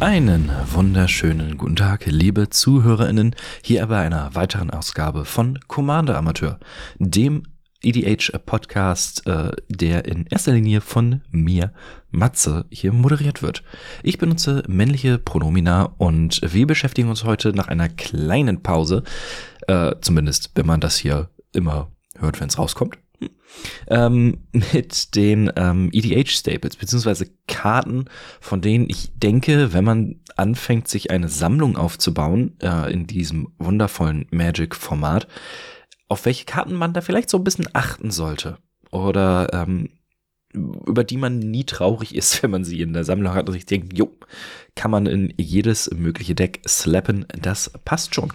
Einen wunderschönen guten Tag, liebe ZuhörerInnen, hier bei einer weiteren Ausgabe von Commander Amateur, dem EDH-Podcast, äh, der in erster Linie von mir, Matze, hier moderiert wird. Ich benutze männliche Pronomina und wir beschäftigen uns heute nach einer kleinen Pause, äh, zumindest wenn man das hier immer hört, wenn es rauskommt, ähm, mit den ähm, EDH-Staples, beziehungsweise Karten, von denen ich denke, wenn man anfängt, sich eine Sammlung aufzubauen, äh, in diesem wundervollen Magic-Format, auf welche Karten man da vielleicht so ein bisschen achten sollte. Oder ähm, über die man nie traurig ist, wenn man sie in der Sammlung hat und sich denkt, jo, kann man in jedes mögliche Deck slappen, das passt schon.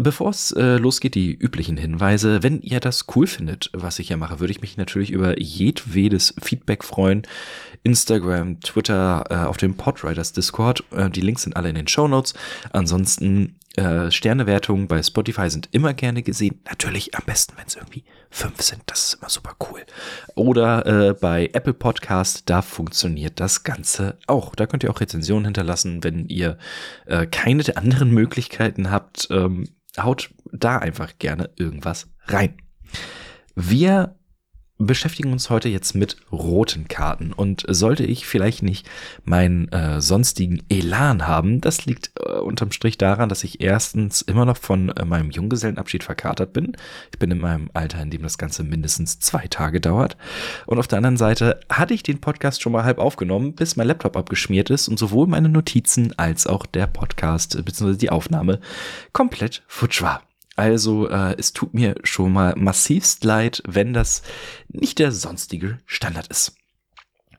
Bevor es äh, losgeht, die üblichen Hinweise. Wenn ihr das cool findet, was ich hier mache, würde ich mich natürlich über jedwedes Feedback freuen. Instagram, Twitter, äh, auf dem Podriders Discord. Äh, die Links sind alle in den Show Notes. Ansonsten äh, Sternewertungen bei Spotify sind immer gerne gesehen. Natürlich am besten, wenn es irgendwie fünf sind. Das ist immer super cool. Oder äh, bei Apple Podcast, da funktioniert das Ganze auch. Da könnt ihr auch Rezensionen hinterlassen, wenn ihr äh, keine der anderen Möglichkeiten habt. Ähm, haut da einfach gerne irgendwas rein. Wir beschäftigen uns heute jetzt mit roten Karten und sollte ich vielleicht nicht meinen äh, sonstigen Elan haben, das liegt äh, unterm Strich daran, dass ich erstens immer noch von äh, meinem Junggesellenabschied verkatert bin. Ich bin in meinem Alter, in dem das Ganze mindestens zwei Tage dauert. Und auf der anderen Seite hatte ich den Podcast schon mal halb aufgenommen, bis mein Laptop abgeschmiert ist und sowohl meine Notizen als auch der Podcast äh, bzw. die Aufnahme komplett futsch war. Also äh, es tut mir schon mal massivst leid, wenn das nicht der sonstige Standard ist.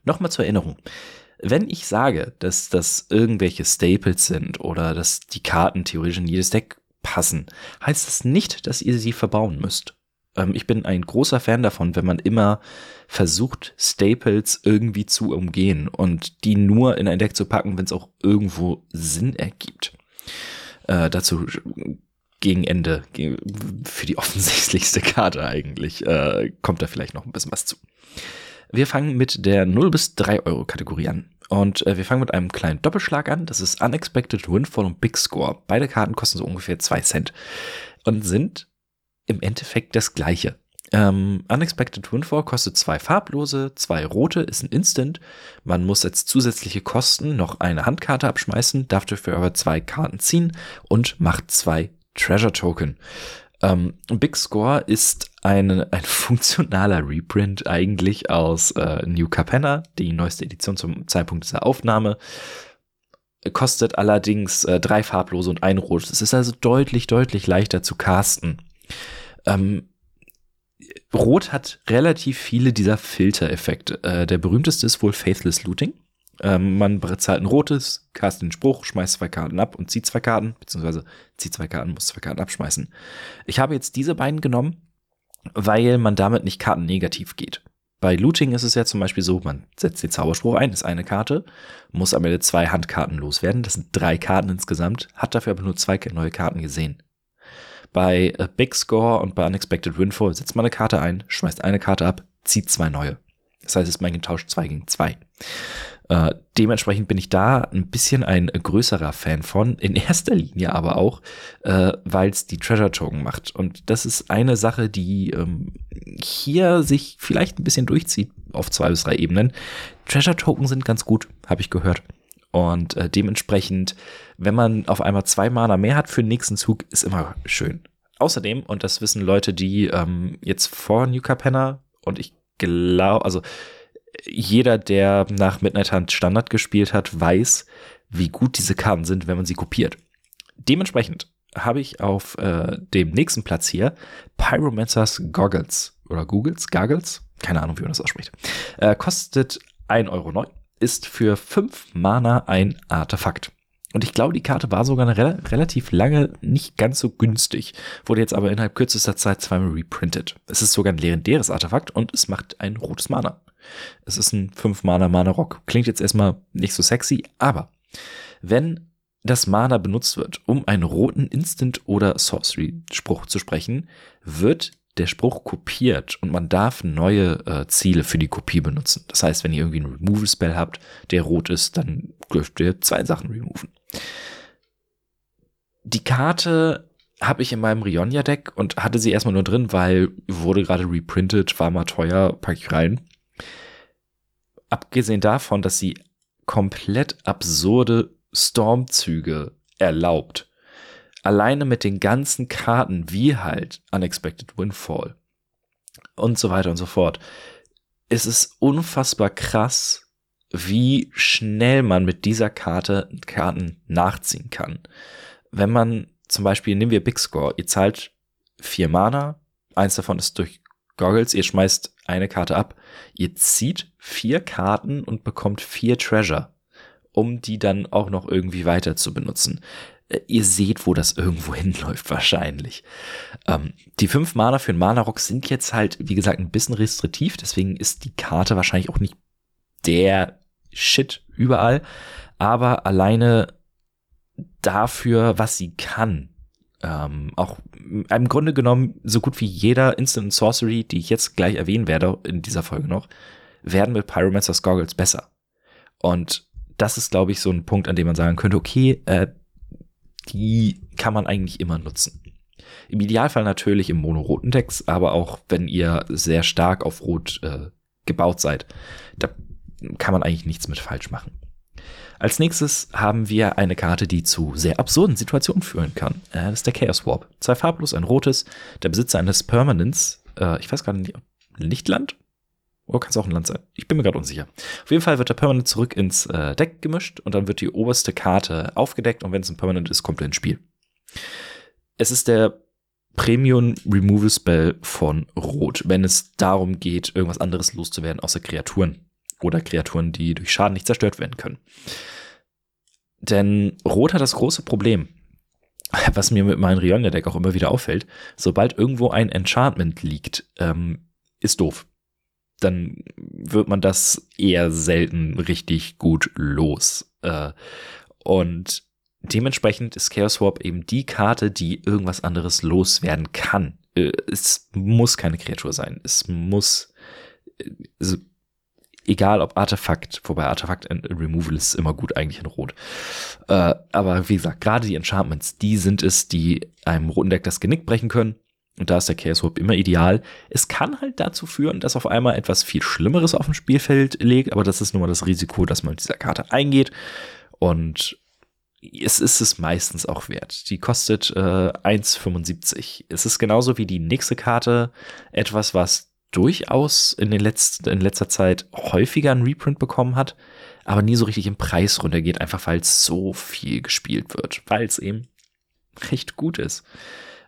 Nochmal zur Erinnerung. Wenn ich sage, dass das irgendwelche Staples sind oder dass die Karten theoretisch in jedes Deck passen, heißt das nicht, dass ihr sie verbauen müsst. Ähm, ich bin ein großer Fan davon, wenn man immer versucht, Staples irgendwie zu umgehen und die nur in ein Deck zu packen, wenn es auch irgendwo Sinn ergibt. Äh, dazu gegen Ende, für die offensichtlichste Karte eigentlich, äh, kommt da vielleicht noch ein bisschen was zu. Wir fangen mit der 0 bis 3 Euro Kategorie an. Und äh, wir fangen mit einem kleinen Doppelschlag an. Das ist Unexpected Windfall und Big Score. Beide Karten kosten so ungefähr 2 Cent und sind im Endeffekt das gleiche. Ähm, Unexpected Windfall kostet zwei farblose, zwei rote, ist ein Instant. Man muss als zusätzliche Kosten noch eine Handkarte abschmeißen, darf dafür aber zwei Karten ziehen und macht zwei Treasure Token. Ähm, Big Score ist eine, ein funktionaler Reprint eigentlich aus äh, New Capenna, die neueste Edition zum Zeitpunkt dieser Aufnahme. Kostet allerdings äh, drei farblose und ein rotes. Es ist also deutlich, deutlich leichter zu casten. Ähm, Rot hat relativ viele dieser Filtereffekte. Äh, der berühmteste ist wohl Faithless Looting. Ähm, man bezahlt ein rotes, cast den Spruch, schmeißt zwei Karten ab und zieht zwei Karten, beziehungsweise zieht zwei Karten, muss zwei Karten abschmeißen. Ich habe jetzt diese beiden genommen, weil man damit nicht Karten negativ geht. Bei Looting ist es ja zum Beispiel so, man setzt den Zauberspruch ein, ist eine Karte, muss am Ende zwei Handkarten loswerden. Das sind drei Karten insgesamt, hat dafür aber nur zwei neue Karten gesehen. Bei Big Score und bei Unexpected Windfall setzt man eine Karte ein, schmeißt eine Karte ab, zieht zwei neue. Das heißt, es ist mein getauscht zwei gegen zwei. Äh, dementsprechend bin ich da ein bisschen ein größerer Fan von, in erster Linie aber auch, äh, weil es die Treasure Token macht. Und das ist eine Sache, die ähm, hier sich vielleicht ein bisschen durchzieht auf zwei bis drei Ebenen. Treasure Token sind ganz gut, habe ich gehört. Und äh, dementsprechend, wenn man auf einmal zwei Mana mehr hat für den nächsten Zug, ist immer schön. Außerdem, und das wissen Leute, die ähm, jetzt vor New Capenna und ich glaube, also jeder, der nach Midnight Hunt Standard gespielt hat, weiß, wie gut diese Karten sind, wenn man sie kopiert. Dementsprechend habe ich auf äh, dem nächsten Platz hier Pyromancers Goggles oder Googles, Goggles, keine Ahnung, wie man das ausspricht. Äh, kostet 1,09 Euro, ist für 5 Mana ein Artefakt. Und ich glaube, die Karte war sogar re relativ lange nicht ganz so günstig, wurde jetzt aber innerhalb kürzester Zeit zweimal reprintet. Es ist sogar ein legendäres Artefakt und es macht ein rotes Mana. Es ist ein 5 Mana Mana Rock. Klingt jetzt erstmal nicht so sexy, aber wenn das Mana benutzt wird, um einen roten Instant- oder Sorcery-Spruch zu sprechen, wird der Spruch kopiert und man darf neue äh, Ziele für die Kopie benutzen. Das heißt, wenn ihr irgendwie einen Removal-Spell habt, der rot ist, dann dürft ihr zwei Sachen removen. Die Karte habe ich in meinem Rionia-Deck und hatte sie erstmal nur drin, weil wurde gerade reprintet, war mal teuer, packe ich rein. Abgesehen davon, dass sie komplett absurde Stormzüge erlaubt. Alleine mit den ganzen Karten, wie halt Unexpected Windfall und so weiter und so fort. Es ist unfassbar krass, wie schnell man mit dieser Karte Karten nachziehen kann. Wenn man zum Beispiel, nehmen wir Big Score, ihr zahlt vier Mana, eins davon ist durch Goggles, ihr schmeißt eine Karte ab, ihr zieht vier Karten und bekommt vier Treasure, um die dann auch noch irgendwie weiter zu benutzen. Äh, ihr seht, wo das irgendwo hinläuft, wahrscheinlich. Ähm, die fünf Mana für einen Mana-Rock sind jetzt halt, wie gesagt, ein bisschen restriktiv, deswegen ist die Karte wahrscheinlich auch nicht der Shit überall, aber alleine dafür, was sie kann, ähm, auch im Grunde genommen so gut wie jeder Instant Sorcery, die ich jetzt gleich erwähnen werde in dieser Folge noch, werden mit Pyromancer's Goggles besser. Und das ist, glaube ich, so ein Punkt, an dem man sagen könnte, okay, äh, die kann man eigentlich immer nutzen. Im Idealfall natürlich im monoroten Decks, aber auch wenn ihr sehr stark auf Rot äh, gebaut seid, da kann man eigentlich nichts mit falsch machen. Als nächstes haben wir eine Karte, die zu sehr absurden Situationen führen kann. Äh, das ist der Chaos Warp. Zwei farblos, ein rotes. Der Besitzer eines Permanents, äh, ich weiß gar nicht, Lichtland? Oder kann es auch ein Land sein? Ich bin mir gerade unsicher. Auf jeden Fall wird der Permanent zurück ins äh, Deck gemischt und dann wird die oberste Karte aufgedeckt und wenn es ein Permanent ist, kommt er ins Spiel. Es ist der Premium Removal Spell von Rot, wenn es darum geht, irgendwas anderes loszuwerden außer Kreaturen oder Kreaturen, die durch Schaden nicht zerstört werden können. Denn Rot hat das große Problem, was mir mit meinem Rionia-Deck auch immer wieder auffällt, sobald irgendwo ein Enchantment liegt, ähm, ist doof. Dann wird man das eher selten richtig gut los. Äh, und dementsprechend ist Chaos Swap eben die Karte, die irgendwas anderes loswerden kann. Äh, es muss keine Kreatur sein. Es muss, äh, egal ob Artefakt, wobei Artefakt Removal ist immer gut eigentlich in Rot. Äh, aber wie gesagt, gerade die Enchantments, die sind es, die einem roten Deck das Genick brechen können. Und da ist der Chaos Warp immer ideal. Es kann halt dazu führen, dass auf einmal etwas viel Schlimmeres auf dem Spielfeld liegt, aber das ist nun mal das Risiko, dass man mit dieser Karte eingeht. Und es ist es meistens auch wert. Die kostet äh, 1,75. Es ist genauso wie die nächste Karte etwas, was durchaus in, den letzten, in letzter Zeit häufiger einen Reprint bekommen hat, aber nie so richtig im Preis runtergeht, einfach weil es so viel gespielt wird, weil es eben recht gut ist.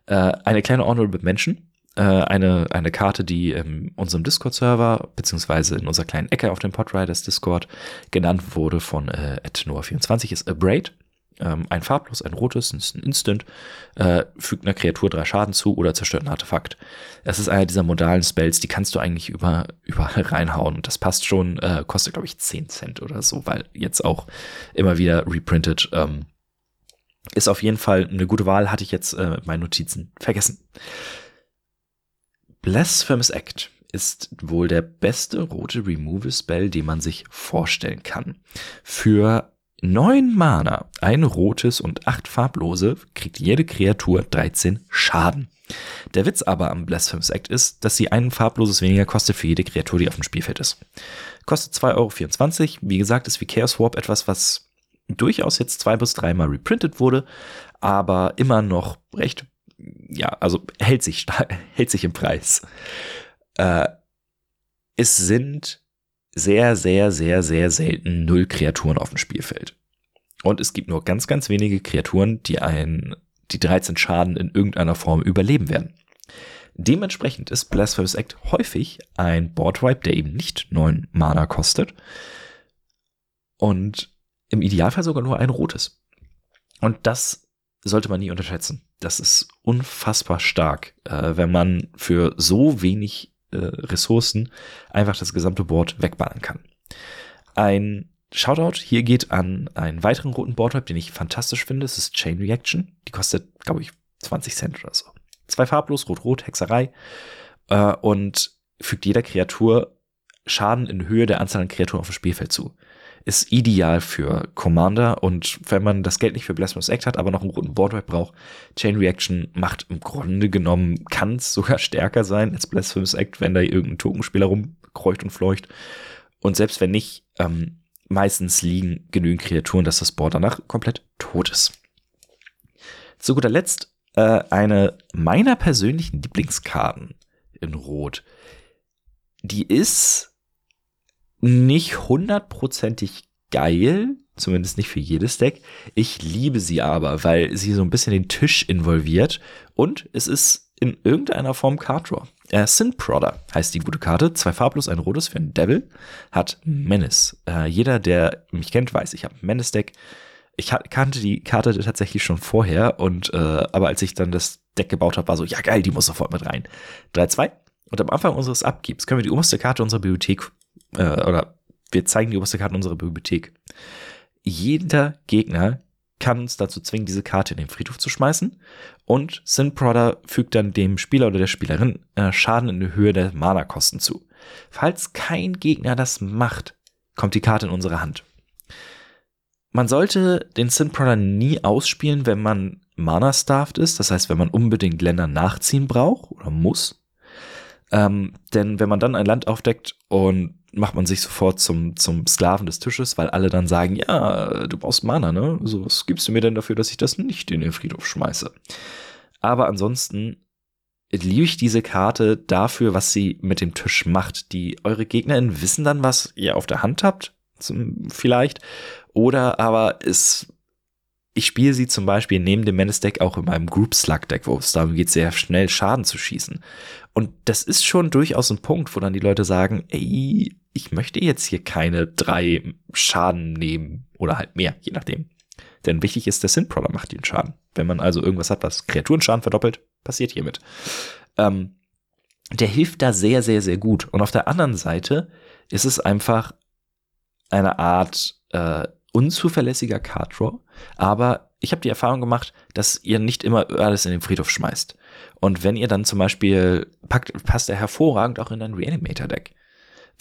Äh, eine kleine Honorable Mention, äh, eine, eine Karte, die in unserem Discord-Server, beziehungsweise in unserer kleinen Ecke auf dem Podriders Discord genannt wurde von äh, Noah24, ist A Braid ähm, ein farblos, ein rotes, ein Instant, äh, fügt einer Kreatur drei Schaden zu oder zerstört ein Artefakt. Es ist einer dieser modalen Spells, die kannst du eigentlich über, überall reinhauen und das passt schon, äh, kostet glaube ich 10 Cent oder so, weil jetzt auch immer wieder reprinted. Ähm, ist auf jeden Fall eine gute Wahl, hatte ich jetzt äh, mit meinen Notizen vergessen. Blasphemous Act ist wohl der beste rote Removal Spell, den man sich vorstellen kann. Für neun Mana, ein rotes und acht farblose, kriegt jede Kreatur 13 Schaden. Der Witz aber am Blasphemous Act ist, dass sie ein farbloses weniger kostet für jede Kreatur, die auf dem Spielfeld ist. Kostet 2,24 Euro. Wie gesagt, ist wie Chaos Warp etwas, was durchaus jetzt zwei bis dreimal reprintet wurde, aber immer noch recht, ja, also hält sich, hält sich im Preis. Äh, es sind sehr, sehr, sehr, sehr selten null Kreaturen auf dem Spielfeld. Und es gibt nur ganz, ganz wenige Kreaturen, die ein, die 13 Schaden in irgendeiner Form überleben werden. Dementsprechend ist Blasphemous Act häufig ein Boardwipe, der eben nicht 9 Mana kostet. Und im Idealfall sogar nur ein rotes. Und das sollte man nie unterschätzen. Das ist unfassbar stark, äh, wenn man für so wenig äh, Ressourcen einfach das gesamte Board wegballern kann. Ein Shoutout hier geht an einen weiteren roten Boardwipe, den ich fantastisch finde. Das ist Chain Reaction. Die kostet, glaube ich, 20 Cent oder so. Zwei farblos, rot-rot, Hexerei. Äh, und fügt jeder Kreatur Schaden in Höhe der Anzahl an Kreaturen auf dem Spielfeld zu. Ist ideal für Commander und wenn man das Geld nicht für Blasphemous Act hat, aber noch einen roten Boardwipe braucht, Chain Reaction macht im Grunde genommen, kann es sogar stärker sein als Blasphemous Act, wenn da irgendein Tokenspieler rumkreucht und fleucht. Und selbst wenn nicht, ähm, meistens liegen genügend Kreaturen, dass das Board danach komplett tot ist. Zu guter Letzt äh, eine meiner persönlichen Lieblingskarten in Rot. Die ist nicht hundertprozentig geil, zumindest nicht für jedes Deck. Ich liebe sie aber, weil sie so ein bisschen den Tisch involviert und es ist in irgendeiner Form Card Draw. Äh, Sin Prodder heißt die gute Karte. Zwei farblos, ein rotes für einen Devil. Hat Menace. Äh, jeder, der mich kennt, weiß, ich habe ein Menace-Deck. Ich kannte die Karte tatsächlich schon vorher und äh, aber als ich dann das Deck gebaut habe, war so, ja geil, die muss sofort mit rein. 3-2. Und am Anfang unseres Abgibs können wir die oberste Karte unserer Bibliothek äh, oder wir zeigen die oberste Karte unserer Bibliothek. Jeder Gegner kann uns dazu zwingen, diese Karte in den Friedhof zu schmeißen. Und Sin Prodder fügt dann dem Spieler oder der Spielerin äh, Schaden in der Höhe der Mana-Kosten zu. Falls kein Gegner das macht, kommt die Karte in unsere Hand. Man sollte den Sin Prodder nie ausspielen, wenn man Mana-starved ist. Das heißt, wenn man unbedingt Länder nachziehen braucht oder muss. Ähm, denn wenn man dann ein Land aufdeckt und macht man sich sofort zum, zum Sklaven des Tisches, weil alle dann sagen, ja, du brauchst Mana, ne? So, was gibst du mir denn dafür, dass ich das nicht in den Friedhof schmeiße? Aber ansonsten liebe ich diese Karte dafür, was sie mit dem Tisch macht. Die eure GegnerInnen wissen dann, was ihr auf der Hand habt, zum, vielleicht. Oder aber es ich spiele sie zum Beispiel neben dem Menace-Deck auch in meinem Group Slug-Deck, wo es darum geht, sehr schnell Schaden zu schießen. Und das ist schon durchaus ein Punkt, wo dann die Leute sagen, ey, ich möchte jetzt hier keine drei Schaden nehmen oder halt mehr, je nachdem. Denn wichtig ist, der Synprodder macht den Schaden. Wenn man also irgendwas hat, was Kreaturenschaden verdoppelt, passiert hiermit. Ähm, der hilft da sehr, sehr, sehr gut. Und auf der anderen Seite ist es einfach eine Art äh, unzuverlässiger Card Draw, aber ich habe die Erfahrung gemacht, dass ihr nicht immer alles in den Friedhof schmeißt. Und wenn ihr dann zum Beispiel packt, passt er hervorragend auch in ein Reanimator-Deck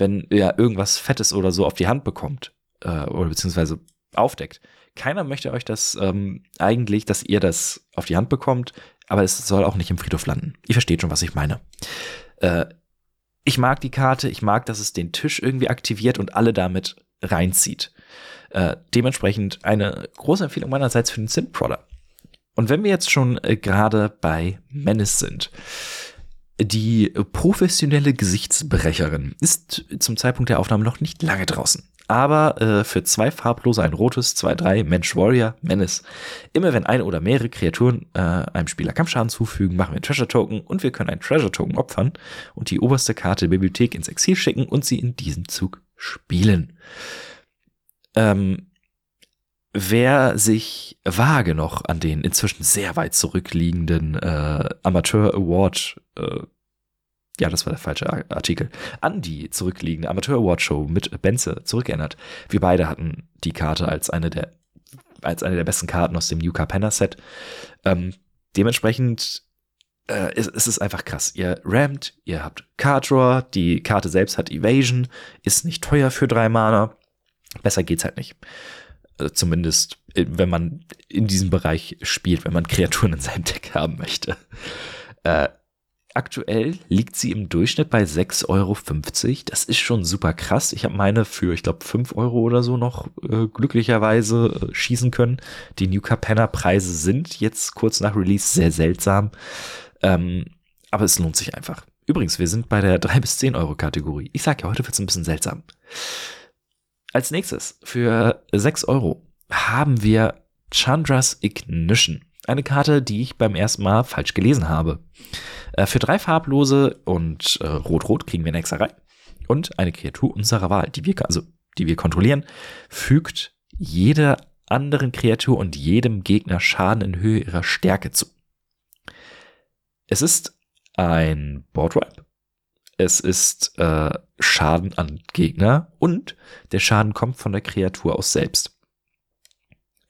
wenn ihr irgendwas Fettes oder so auf die Hand bekommt äh, oder beziehungsweise aufdeckt. Keiner möchte euch das ähm, eigentlich, dass ihr das auf die Hand bekommt, aber es soll auch nicht im Friedhof landen. Ihr versteht schon, was ich meine. Äh, ich mag die Karte, ich mag, dass es den Tisch irgendwie aktiviert und alle damit reinzieht. Äh, dementsprechend eine große Empfehlung meinerseits für den Synth-Prodder. Und wenn wir jetzt schon äh, gerade bei Menace sind, die professionelle Gesichtsbrecherin ist zum Zeitpunkt der Aufnahme noch nicht lange draußen. Aber äh, für zwei farblose, ein rotes, zwei, drei, Mensch, Warrior, Menace. Immer wenn eine oder mehrere Kreaturen äh, einem Spieler Kampfschaden zufügen, machen wir einen Treasure Token und wir können einen Treasure Token opfern und die oberste Karte der Bibliothek ins Exil schicken und sie in diesem Zug spielen. Ähm, wer sich vage noch an den inzwischen sehr weit zurückliegenden äh, Amateur Award, äh, ja, das war der falsche Artikel, an die zurückliegende Amateur Award Show mit Benze zurückerinnert. Wir beide hatten die Karte als eine der als eine der besten Karten aus dem New Carpenna Set. Ähm, dementsprechend äh, ist, ist es einfach krass. Ihr rammt, ihr habt Card Draw, die Karte selbst hat Evasion, ist nicht teuer für drei Mana. Besser geht's halt nicht. Also zumindest, äh, wenn man in diesem Bereich spielt, wenn man Kreaturen in seinem Deck haben möchte. Äh, aktuell liegt sie im Durchschnitt bei 6,50 Euro. Das ist schon super krass. Ich habe meine für, ich glaube, 5 Euro oder so noch äh, glücklicherweise äh, schießen können. Die New Capenna Preise sind jetzt kurz nach Release sehr seltsam. Ähm, aber es lohnt sich einfach. Übrigens, wir sind bei der 3 bis 10 Euro Kategorie. Ich sag ja, heute wird es ein bisschen seltsam. Als nächstes, für 6 Euro, haben wir Chandra's Ignition. Eine Karte, die ich beim ersten Mal falsch gelesen habe. Äh, für drei farblose und äh, rot-rot kriegen wir eine Hexerei. Und eine Kreatur unserer Wahl, die wir, also, die wir kontrollieren, fügt jede anderen Kreatur und jedem Gegner Schaden in Höhe ihrer Stärke zu. Es ist ein Boardwipe. Es ist äh, Schaden an Gegner und der Schaden kommt von der Kreatur aus selbst.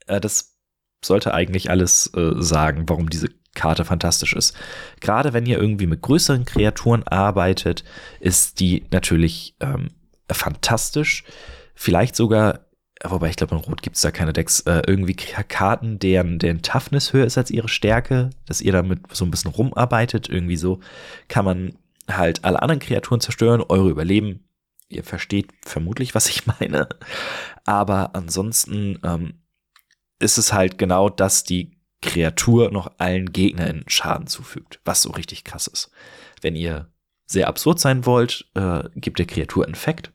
Äh, das sollte eigentlich alles äh, sagen, warum diese Karte fantastisch ist. Gerade wenn ihr irgendwie mit größeren Kreaturen arbeitet, ist die natürlich ähm, fantastisch. Vielleicht sogar, wobei ich glaube, in Rot gibt es da keine Decks, äh, irgendwie Karten, deren, deren Toughness höher ist als ihre Stärke, dass ihr damit so ein bisschen rumarbeitet. Irgendwie so kann man halt alle anderen Kreaturen zerstören, eure überleben. Ihr versteht vermutlich, was ich meine. Aber ansonsten ähm, ist es halt genau, dass die Kreatur noch allen Gegnern Schaden zufügt, was so richtig krass ist. Wenn ihr sehr absurd sein wollt, äh, gebt der Kreatur Infekt,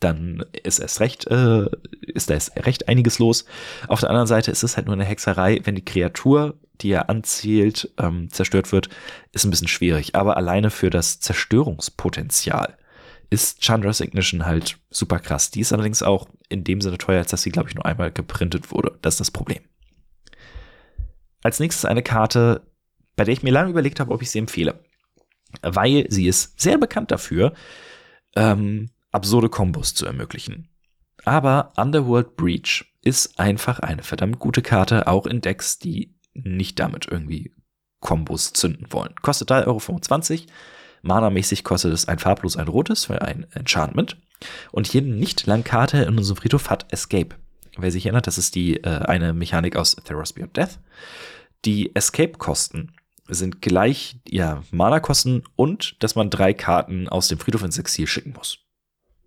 dann ist erst recht, äh, ist da erst recht einiges los. Auf der anderen Seite ist es halt nur eine Hexerei, wenn die Kreatur, die er anzielt, ähm, zerstört wird, ist ein bisschen schwierig. Aber alleine für das Zerstörungspotenzial ist Chandra's Ignition halt super krass. Die ist allerdings auch in dem Sinne teuer, als dass sie, glaube ich, nur einmal geprintet wurde. Das ist das Problem. Als nächstes eine Karte, bei der ich mir lange überlegt habe, ob ich sie empfehle. Weil sie ist sehr bekannt dafür, ähm, absurde Kombos zu ermöglichen. Aber Underworld Breach ist einfach eine verdammt gute Karte, auch in Decks, die nicht damit irgendwie Kombos zünden wollen. Kostet 3,25 Euro. Mana-mäßig kostet es ein farblos, ein rotes für ein Enchantment. Und jede Nicht-Landkarte in unserem Friedhof hat Escape. Wer sich erinnert, das ist die äh, eine Mechanik aus Theros Beyond Death. Die Escape-Kosten sind gleich ja, Mana-Kosten und dass man drei Karten aus dem Friedhof ins Exil schicken muss.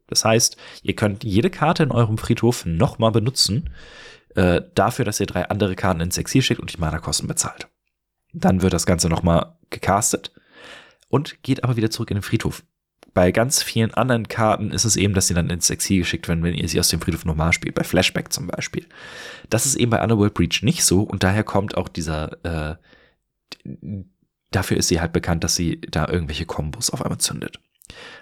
Das heißt, ihr könnt jede Karte in eurem Friedhof nochmal benutzen, äh, dafür, dass ihr drei andere Karten ins Exil schickt und die Mana-Kosten bezahlt. Dann wird das Ganze nochmal gecastet und geht aber wieder zurück in den Friedhof. Bei ganz vielen anderen Karten ist es eben, dass sie dann ins Exil geschickt werden, wenn ihr sie aus dem Friedhof normal spielt. Bei Flashback zum Beispiel. Das ist eben bei Underworld Breach nicht so und daher kommt auch dieser, äh, dafür ist sie halt bekannt, dass sie da irgendwelche Kombos auf einmal zündet.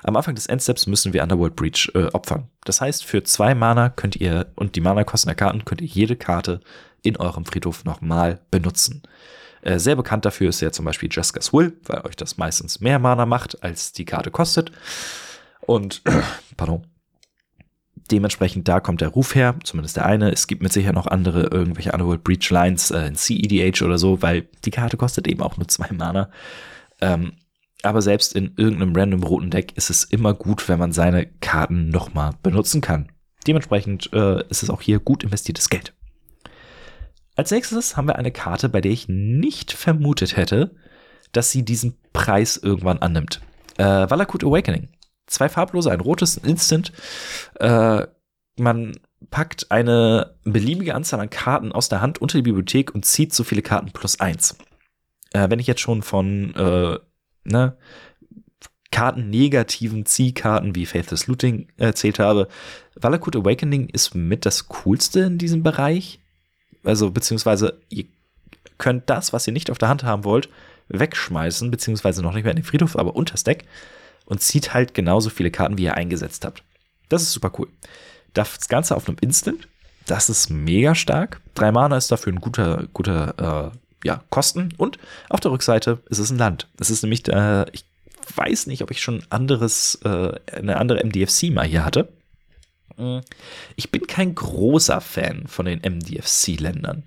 Am Anfang des Endsteps müssen wir Underworld Breach äh, opfern. Das heißt, für zwei Mana könnt ihr und die Mana-Kosten der Karten könnt ihr jede Karte in eurem Friedhof nochmal benutzen. Äh, sehr bekannt dafür ist ja zum Beispiel Jessica's Will, weil euch das meistens mehr Mana macht, als die Karte kostet. Und, pardon, dementsprechend da kommt der Ruf her, zumindest der eine. Es gibt mit Sicherheit noch andere, irgendwelche Underworld Breach Lines äh, in CEDH oder so, weil die Karte kostet eben auch nur zwei Mana. Ähm, aber selbst in irgendeinem random roten Deck ist es immer gut, wenn man seine Karten nochmal benutzen kann. Dementsprechend äh, ist es auch hier gut investiertes Geld. Als nächstes haben wir eine Karte, bei der ich nicht vermutet hätte, dass sie diesen Preis irgendwann annimmt. Äh, Valakut Awakening. Zwei farblose, ein rotes Instant. Äh, man packt eine beliebige Anzahl an Karten aus der Hand unter die Bibliothek und zieht so viele Karten plus eins. Äh, wenn ich jetzt schon von äh, ne, Karten negativen Ziehkarten wie Faithless Looting erzählt habe, Valakut Awakening ist mit das coolste in diesem Bereich also beziehungsweise ihr könnt das, was ihr nicht auf der Hand haben wollt, wegschmeißen, beziehungsweise noch nicht mehr in den Friedhof, aber unter das Deck und zieht halt genauso viele Karten, wie ihr eingesetzt habt. Das ist super cool. Das Ganze auf einem Instant, das ist mega stark. Drei Mana ist dafür ein guter, guter äh, ja, Kosten. Und auf der Rückseite ist es ein Land. Das ist nämlich, äh, ich weiß nicht, ob ich schon anderes, äh, eine andere MDFC mal hier hatte. Hm. Ich bin kein großer Fan von den MDFC-Ländern.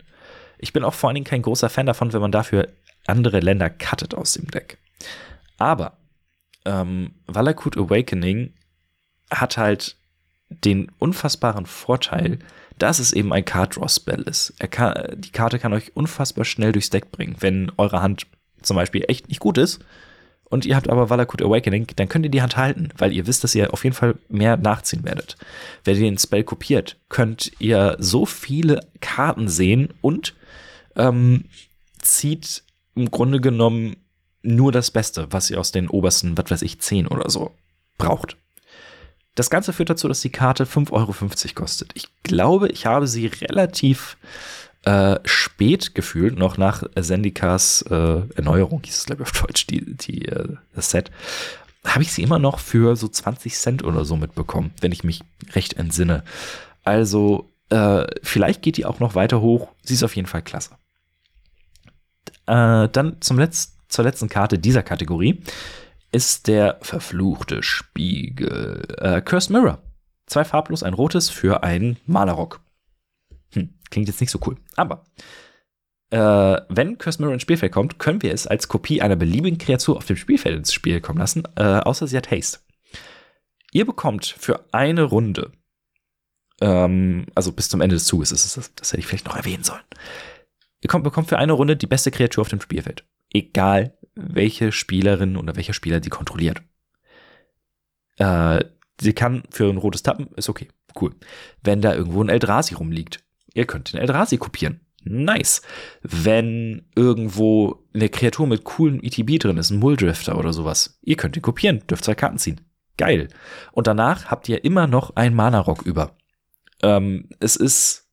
Ich bin auch vor allen Dingen kein großer Fan davon, wenn man dafür andere Länder cuttet aus dem Deck. Aber ähm, Valakut Awakening hat halt den unfassbaren Vorteil, dass es eben ein Card-Draw-Spell ist. Kann, die Karte kann euch unfassbar schnell durchs Deck bringen. Wenn eure Hand zum Beispiel echt nicht gut ist, und ihr habt aber Valakut Awakening, dann könnt ihr die Hand halten, weil ihr wisst, dass ihr auf jeden Fall mehr nachziehen werdet. Wenn ihr den Spell kopiert, könnt ihr so viele Karten sehen und ähm, zieht im Grunde genommen nur das Beste, was ihr aus den obersten, was weiß ich, 10 oder so braucht. Das Ganze führt dazu, dass die Karte 5,50 Euro kostet. Ich glaube, ich habe sie relativ äh, spät gefühlt, noch nach Sendikas äh, Erneuerung, hieß es glaube ich auf Deutsch, die, die, äh, das Set, habe ich sie immer noch für so 20 Cent oder so mitbekommen, wenn ich mich recht entsinne. Also Äh, vielleicht geht die auch noch weiter hoch. Sie ist auf jeden Fall klasse. Äh, dann zum Letz zur letzten Karte dieser Kategorie ist der verfluchte Spiegel. Äh, Cursed Mirror. Zwei farblos, ein rotes für einen Malerrock. Klingt jetzt nicht so cool. Aber äh, wenn Cursed Mirror ins Spielfeld kommt, können wir es als Kopie einer beliebigen Kreatur auf dem Spielfeld ins Spiel kommen lassen, äh, außer sie hat Haste. Ihr bekommt für eine Runde, ähm, also bis zum Ende des Zuges ist das, das hätte ich vielleicht noch erwähnen sollen. Ihr kommt, bekommt für eine Runde die beste Kreatur auf dem Spielfeld. Egal, welche Spielerin oder welcher Spieler die kontrolliert. Äh, sie kann für ein rotes Tappen, ist okay, cool. Wenn da irgendwo ein Eldrazi rumliegt, ihr könnt den Eldrazi kopieren. Nice. Wenn irgendwo eine Kreatur mit coolem ETB drin ist, ein Mulldrifter oder sowas, ihr könnt ihn kopieren, dürft zwei Karten ziehen. Geil. Und danach habt ihr immer noch ein Mana-Rock über. Ähm, es ist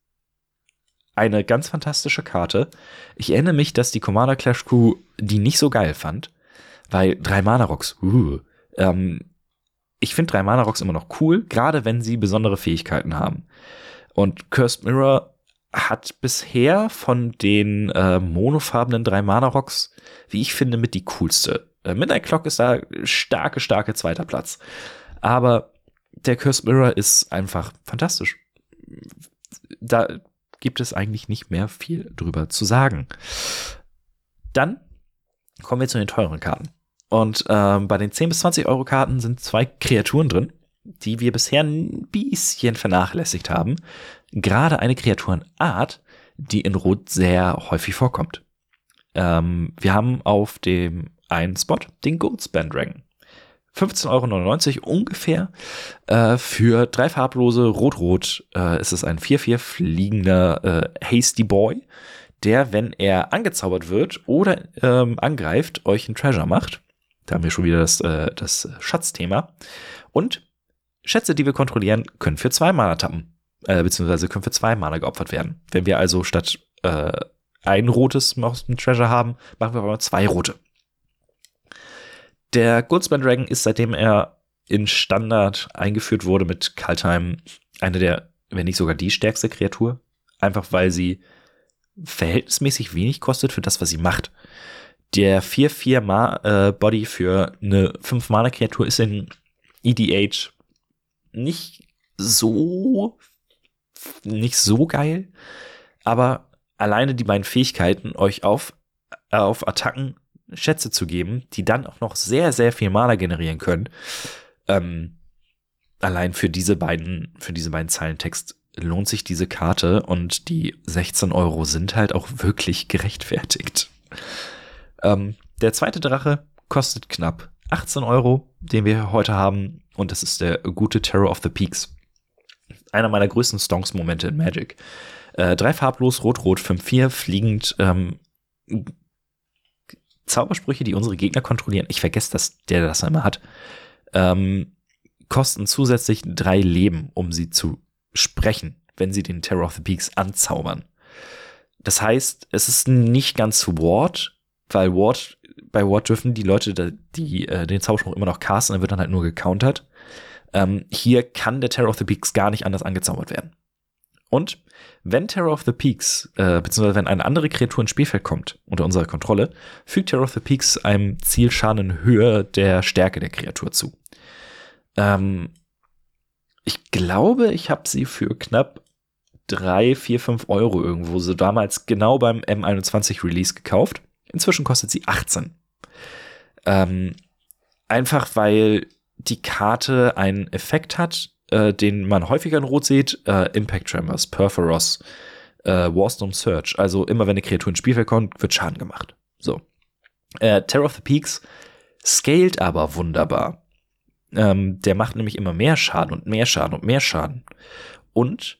eine ganz fantastische Karte. Ich erinnere mich, dass die Commander Clash Crew die nicht so geil fand, weil drei Mana-Rocks, uh, ähm, ich finde drei Mana-Rocks immer noch cool, gerade wenn sie besondere Fähigkeiten haben. Und Cursed Mirror hat bisher von den äh, monofarbenen drei Mana-Rocks, wie ich finde, mit die coolste. Äh, Midnight Clock ist da starke, starke zweiter Platz. Aber der Cursed Mirror ist einfach fantastisch. Da gibt es eigentlich nicht mehr viel drüber zu sagen. Dann kommen wir zu den teuren Karten. Und ähm, bei den 10 bis 20 Euro Karten sind zwei Kreaturen drin, die wir bisher ein bisschen vernachlässigt haben. Gerade eine Kreaturenart, die in Rot sehr häufig vorkommt. Ähm, wir haben auf dem einen Spot den Goldspan Dragon. 15,99 Euro ungefähr. Äh, für drei farblose Rot-Rot äh, ist es ein 4-4 fliegender äh, Hasty Boy, der, wenn er angezaubert wird oder ähm, angreift, euch ein Treasure macht. Da haben wir schon wieder das, äh, das Schatzthema. Und Schätze, die wir kontrollieren, können für zwei Mana tappen. Äh, beziehungsweise können für zwei Mana geopfert werden. Wenn wir also statt äh, ein rotes Mountain Treasure haben, machen wir aber zwei rote. Der Goldspan Dragon ist, seitdem er in Standard eingeführt wurde mit Kaltheim, eine der, wenn nicht sogar die stärkste Kreatur. Einfach weil sie verhältnismäßig wenig kostet für das, was sie macht. Der 4-4 Ma äh, Body für eine 5 Mana Kreatur ist in EDH nicht so nicht so geil, aber alleine die beiden Fähigkeiten, euch auf, auf Attacken Schätze zu geben, die dann auch noch sehr, sehr viel Mana generieren können. Ähm, allein für diese beiden, für diese beiden Zeilen Text lohnt sich diese Karte und die 16 Euro sind halt auch wirklich gerechtfertigt. Ähm, der zweite Drache kostet knapp 18 Euro, den wir heute haben, und das ist der gute Terror of the Peaks. Einer meiner größten Stonks-Momente in Magic. Äh, drei farblos, rot-rot, 5-4, fliegend, ähm, Zaubersprüche, die unsere Gegner kontrollieren, ich vergesse, dass der das immer hat, ähm, kosten zusätzlich drei Leben, um sie zu sprechen, wenn sie den Terror of the Peaks anzaubern. Das heißt, es ist nicht ganz Ward, weil Ward, bei Ward dürfen die Leute, die, die äh, den Zauberspruch immer noch casten, dann wird dann halt nur gecountert. Ähm, hier kann der Terror of the Peaks gar nicht anders angezaubert werden. Und wenn Terror of the Peaks, äh, beziehungsweise wenn eine andere Kreatur ins Spielfeld kommt, unter unserer Kontrolle, fügt Terror of the Peaks einem Zielschaden in Höhe der Stärke der Kreatur zu. Ähm, ich glaube, ich habe sie für knapp drei, vier, fünf Euro irgendwo so damals genau beim M21 Release gekauft. Inzwischen kostet sie 18. Ähm, einfach weil die Karte einen Effekt hat, äh, den man häufiger in Rot sieht, äh, Impact Tremors, Perforos, äh, Warstorm Search. Also immer wenn eine Kreatur ins Spielfeld kommt, wird Schaden gemacht. So. Äh, Terror of the Peaks scaled aber wunderbar. Ähm, der macht nämlich immer mehr Schaden und mehr Schaden und mehr Schaden. Und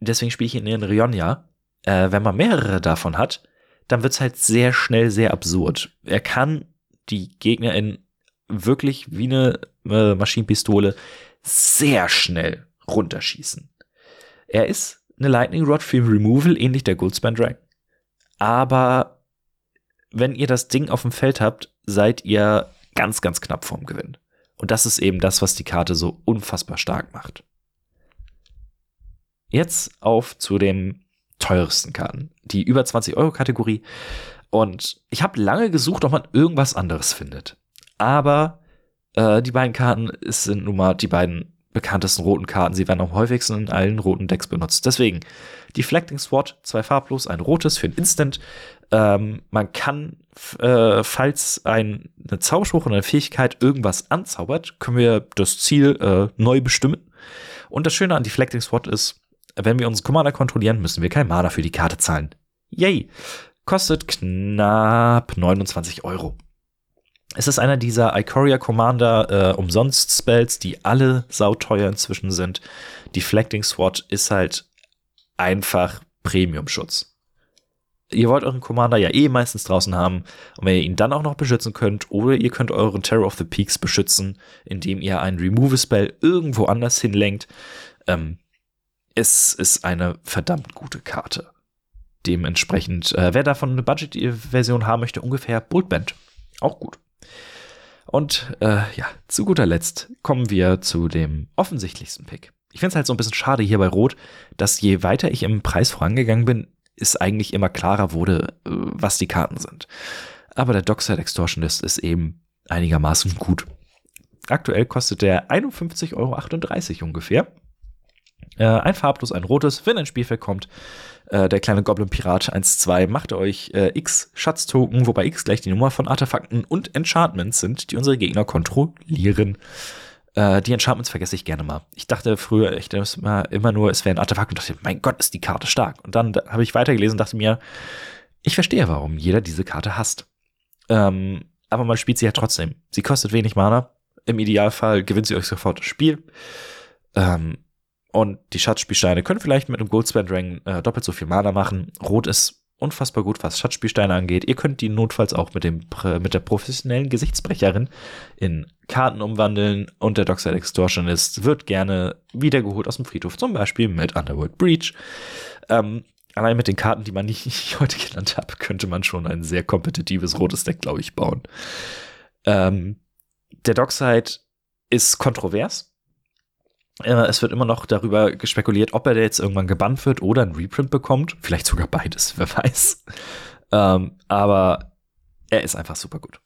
deswegen spiele ich ihn in Rionia. Äh, wenn man mehrere davon hat, dann wird's halt sehr schnell sehr absurd. Er kann die Gegner in wirklich wie eine äh, Maschinenpistole sehr schnell runterschießen. Er ist eine Lightning Rod für Removal, ähnlich der Goldspan Dragon. Aber wenn ihr das Ding auf dem Feld habt, seid ihr ganz, ganz knapp vorm Gewinn. Und das ist eben das, was die Karte so unfassbar stark macht. Jetzt auf zu den teuersten Karten, die über 20 Euro Kategorie. Und ich habe lange gesucht, ob man irgendwas anderes findet. Aber äh, die beiden Karten sind nun mal die beiden bekanntesten roten Karten. Sie werden am häufigsten in allen roten Decks benutzt. Deswegen Deflecting Sword, zwei farblos, ein rotes für ein Instant. Ähm, man kann, äh, falls ein, eine Zauberspruch oder eine Fähigkeit irgendwas anzaubert, können wir das Ziel äh, neu bestimmen. Und das Schöne an Deflecting Sword ist, wenn wir unseren Commander kontrollieren, müssen wir kein Mana für die Karte zahlen. Yay! Kostet knapp 29 Euro. Es ist einer dieser Ikoria Commander äh, umsonst Spells, die alle sauteuer inzwischen sind. Deflecting Sword ist halt einfach Premium-Schutz. Ihr wollt euren Commander ja eh meistens draußen haben und wenn ihr ihn dann auch noch beschützen könnt oder ihr könnt euren Terror of the Peaks beschützen, indem ihr einen Remove-Spell irgendwo anders hinlenkt, ähm, es ist eine verdammt gute Karte. Dementsprechend, äh, wer davon eine Budget-Version haben möchte, ungefähr Bultband. Auch gut. Und äh, ja, zu guter Letzt kommen wir zu dem offensichtlichsten Pick. Ich finde es halt so ein bisschen schade hier bei Rot, dass je weiter ich im Preis vorangegangen bin, es eigentlich immer klarer wurde, äh, was die Karten sind. Aber der Dockside Extortionist ist eben einigermaßen gut. Aktuell kostet der 51,38 Euro ungefähr. Äh, ein farblos, ein rotes. Wenn ein Spielfeld kommt, äh, der kleine Goblin Pirat 1-2 macht euch äh, X Schatztoken, wobei X gleich die Nummer von Artefakten und Enchantments sind, die unsere Gegner kontrollieren. Äh, die Enchantments vergesse ich gerne mal. Ich dachte früher echt immer, immer nur, es wäre ein Artefakt und dachte, mein Gott, ist die Karte stark. Und dann habe ich weitergelesen und dachte mir, ich verstehe, warum jeder diese Karte hasst. Ähm, aber man spielt sie ja trotzdem. Sie kostet wenig Mana. Im Idealfall gewinnt sie euch sofort das Spiel. Ähm, und die Schatzspielsteine können vielleicht mit einem Goldspend Rang äh, doppelt so viel Mana machen. Rot ist unfassbar gut, was Schatzspielsteine angeht. Ihr könnt die notfalls auch mit, dem, mit der professionellen Gesichtsbrecherin in Karten umwandeln und der Dockside Extortionist wird gerne wiedergeholt aus dem Friedhof, zum Beispiel mit Underworld Breach. Ähm, allein mit den Karten, die man nicht heute genannt habe, könnte man schon ein sehr kompetitives rotes Deck, glaube ich, bauen. Ähm, der Dockside ist kontrovers. Äh, es wird immer noch darüber gespekuliert, ob er jetzt irgendwann gebannt wird oder ein Reprint bekommt. Vielleicht sogar beides, wer weiß. Ähm, aber er ist einfach super gut.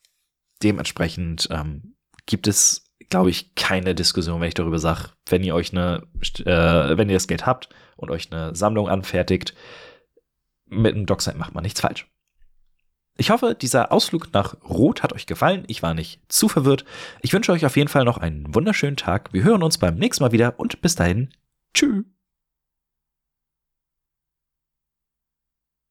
Dementsprechend ähm, gibt es, glaube ich, keine Diskussion, wenn ich darüber sage, wenn ihr euch eine, äh, wenn ihr das Geld habt und euch eine Sammlung anfertigt, mit einem Dockside macht man nichts falsch. Ich hoffe, dieser Ausflug nach Rot hat euch gefallen. Ich war nicht zu verwirrt. Ich wünsche euch auf jeden Fall noch einen wunderschönen Tag. Wir hören uns beim nächsten Mal wieder und bis dahin. Tschüss.